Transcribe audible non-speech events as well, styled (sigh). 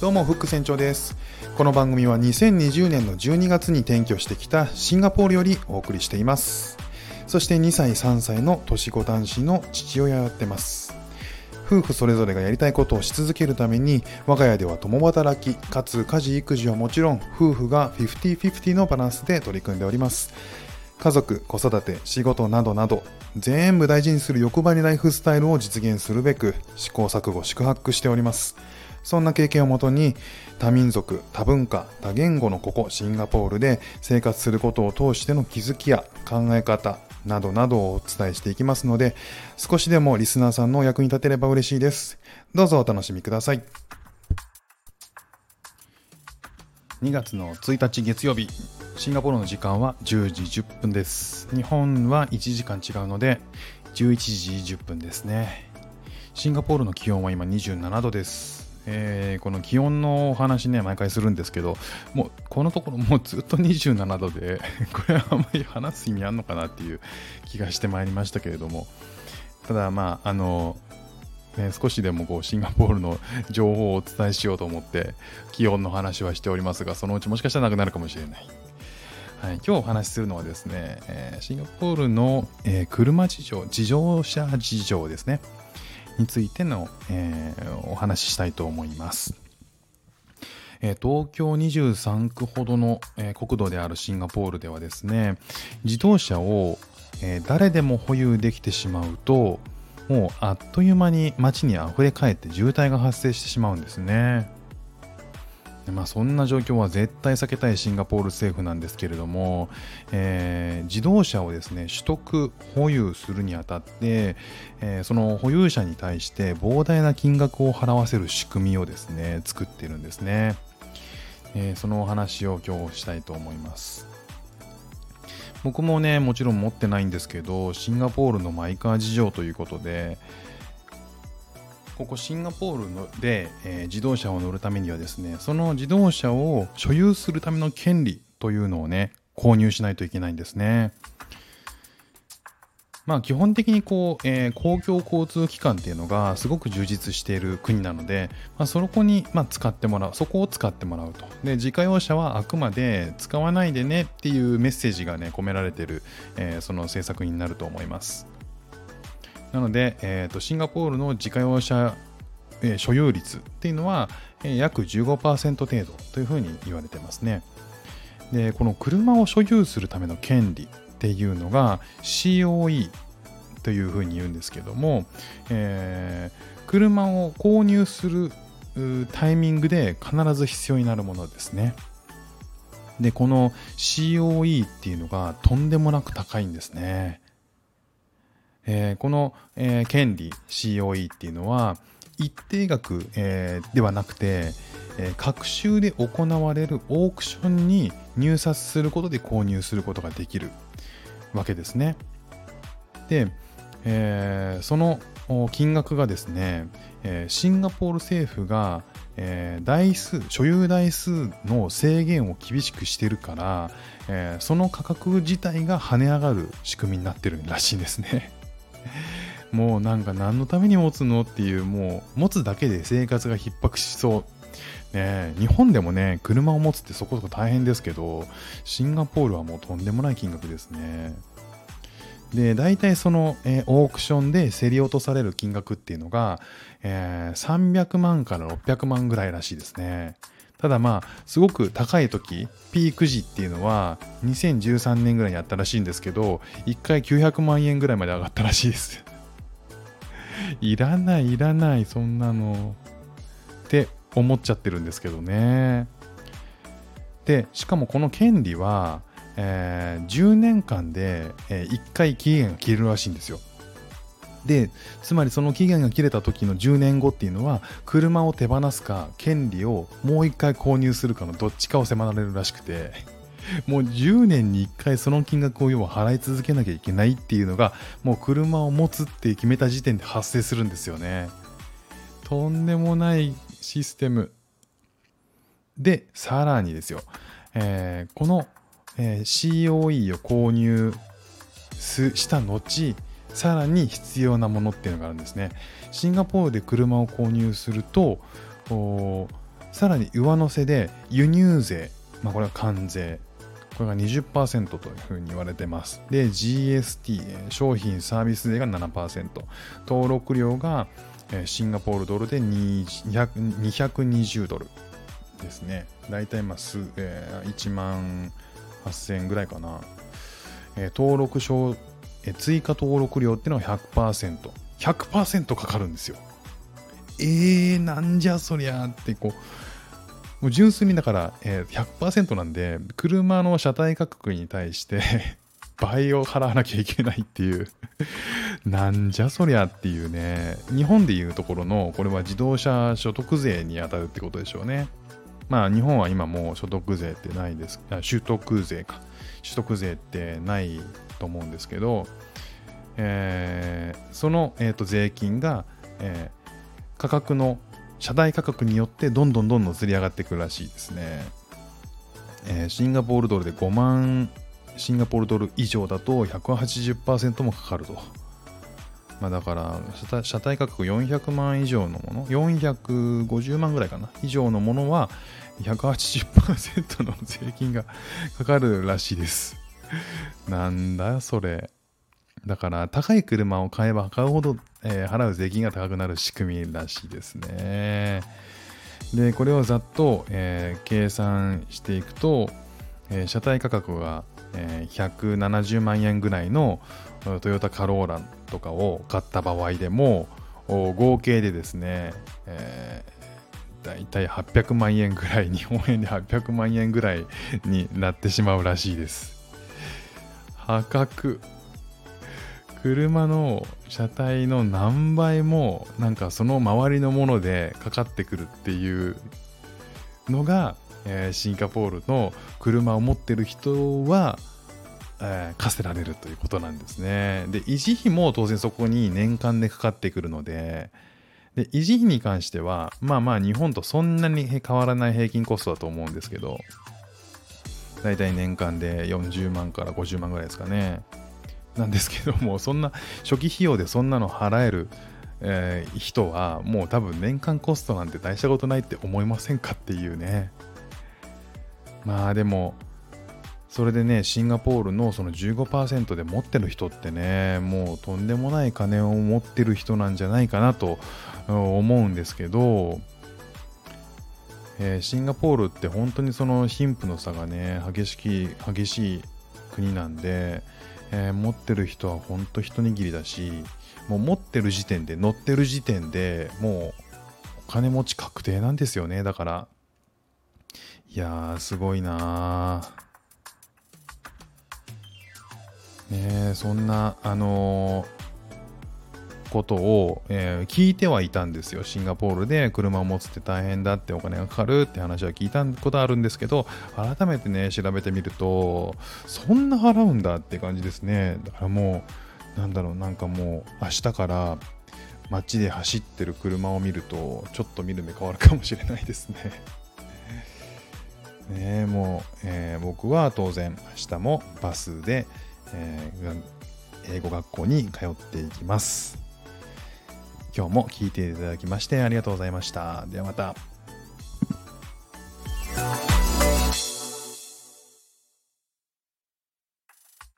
どうもフック船長です。この番組は2020年の12月に転居してきたシンガポールよりお送りしています。そして2歳3歳の年子男子の父親をやってます。夫婦それぞれがやりたいことをし続けるために我が家では共働きかつ家事育児はもちろん夫婦が50-50のバランスで取り組んでおります。家族子育て仕事などなど全部大事にする欲張りライフスタイルを実現するべく試行錯誤宿泊しております。そんな経験をもとに多民族、多文化、多言語のここシンガポールで生活することを通しての気づきや考え方などなどをお伝えしていきますので少しでもリスナーさんのお役に立てれば嬉しいです。どうぞお楽しみください。2月の1日月曜日シンガポールの時間は10時10分です。日本は1時間違うので11時10分ですね。シンガポールの気温は今27度です。えー、この気温のお話ね、毎回するんですけど、もうこのところもうずっと27度で、(laughs) これはあんまり話す意味あんのかなっていう気がしてまいりましたけれども、ただまあ、あの、ね、少しでもこうシンガポールの情報をお伝えしようと思って気温の話はしておりますがそのうちもしかしたらなくなるかもしれない、はい、今日お話しするのはですね、えー、シンガポールの、えー、車事情自動車事情ですね。についての、えー、お話ししたいと思います。え東京23区ほどの、え国土であるシンガポールではですね自動車を、え誰でも保有できてしまうともうあっという間に街にあふれかえって渋滞が発生してしまうんですね。まあ、そんな状況は絶対避けたいシンガポール政府なんですけれども、えー、自動車をですね取得保有するにあたって、えー、その保有者に対して膨大な金額を払わせる仕組みをですね作ってるんですね、えー、そのお話を今日したいと思います。僕もねもちろん持ってないんですけどシンガポールのマイカー事情ということでここシンガポールので、えー、自動車を乗るためにはですねその自動車を所有するための権利というのをね購入しないといけないんですね。まあ基本的にこう、えー、公共交通機関っていうのがすごく充実している国なので、まあ、そこに、まあ、使ってもらうそこを使ってもらうとで自家用車はあくまで使わないでねっていうメッセージがね込められてる、えー、その政策になると思いますなので、えーと、シンガポールの自家用車、えー、所有率っていうのは、えー、約15%程度というふうに言われてますね。で、この車を所有するための権利っていうのが COE というふうに言うんですけども、えー、車を購入するタイミングで必ず必要になるものですね。で、この COE っていうのがとんでもなく高いんですね。えー、この、えー、権利 COE っていうのは一定額、えー、ではなくて、えー、各州で行われるオークションに入札することで購入することができるわけですね。で、えー、その金額がですね、えー、シンガポール政府が、えー、台数所有台数の制限を厳しくしてるから、えー、その価格自体が跳ね上がる仕組みになってるらしいんですね。(laughs) もうなんか何のために持つのっていう、もう持つだけで生活が逼迫しそう。ね、日本でもね、車を持つってそこそこ大変ですけど、シンガポールはもうとんでもない金額ですね。で、大体その、え、オークションで競り落とされる金額っていうのが、えー、300万から600万ぐらいらしいですね。ただまあ、すごく高い時、ピーク時っていうのは2013年ぐらいにあったらしいんですけど、1回900万円ぐらいまで上がったらしいです。(laughs) いらない、いらない、そんなの。って思っちゃってるんですけどね。で、しかもこの権利は、えー、10年間で、え、1回期限が切れるらしいんですよ。でつまりその期限が切れた時の10年後っていうのは車を手放すか権利をもう一回購入するかのどっちかを迫られるらしくてもう10年に1回その金額を要は払い続けなきゃいけないっていうのがもう車を持つって決めた時点で発生するんですよね。とんでもないシステム。でさらにですよ、えー、この、えー、COE を購入した後さらに必要なものっていうのがあるんですね。シンガポールで車を購入すると、さらに上乗せで輸入税、まあ、これは関税これが20%というふうに言われてます。で、GST、商品サービス税が7%、登録料がシンガポールドルで220ドルですね。だいたい、1万8000円ぐらいかな。登録証、え、追加登録料っていうのは100%。100%かかるんですよ。えー、なんじゃそりゃってこう、もう純粋にだから、えー、100%なんで、車の車体価格に対して (laughs) 倍を払わなきゃいけないっていう (laughs) なんじゃそりゃっていうね、日本でいうところの、これは自動車所得税に当たるってことでしょうね。まあ日本は今もう所得税ってないです、あ取得税か。取得税ってないと思うんですけど、えー、その、えーと、税金が、えー、価格の車体価格によってどんどんどんどんずり上がってくらしいですね。えー、シンガポールドルで5万シンガポールドル以上だと180%もかかると。まあ、だから車体価格400万以上のもの450万ぐらいかな以上のものは180%の税金がかかるらしいです (laughs) なんだそれ。だから高い車を買えば買うほど、えー、払う税金が高くなる仕組みらしいですね。でこれをざっと、えー、計算していくと、えー、車体価格が、え170万円ぐらいのトヨタカローラとかを買った場合でも合計でですね、えー、だいたい800万円ぐらい日本円で800万円ぐらいになってしまうらしいです。破格車の車体の何倍もなんかその周りのものでかかってくるっていうのが、えー、シンガポールの車を持ってる人はえー、課せられるということなんですね。で、維持費も当然そこに年間でかかってくるので、で、維持費に関しては、まあまあ日本とそんなに変わらない平均コストだと思うんですけど、だいたい年間で40万から50万ぐらいですかね。なんですけども、そんな初期費用でそんなの払える、えー、人はもう多分年間コストなんて大したことないって思いませんかっていうね。まあでも、それでね、シンガポールのその15%で持ってる人ってね、もうとんでもない金を持ってる人なんじゃないかなと思うんですけど、えー、シンガポールって本当にその貧富の差がね、激しき激しい国なんで、えー、持ってる人は本当一握りだし、もう持ってる時点で、乗ってる時点でもうお金持ち確定なんですよね、だから。いやー、すごいなー。ね、そんな、あのー、ことを、えー、聞いてはいたんですよ。シンガポールで車を持つって大変だってお金がかかるって話は聞いたことあるんですけど、改めてね、調べてみると、そんな払うんだって感じですね。だからもう、なんだろう、なんかもう、明日から街で走ってる車を見ると、ちょっと見る目変わるかもしれないですね。(laughs) ねもう、えー、僕は当然、明日もバスで、えー、英語学校に通っていきます。今日も聴いていただきましてありがとうございました。ではまた。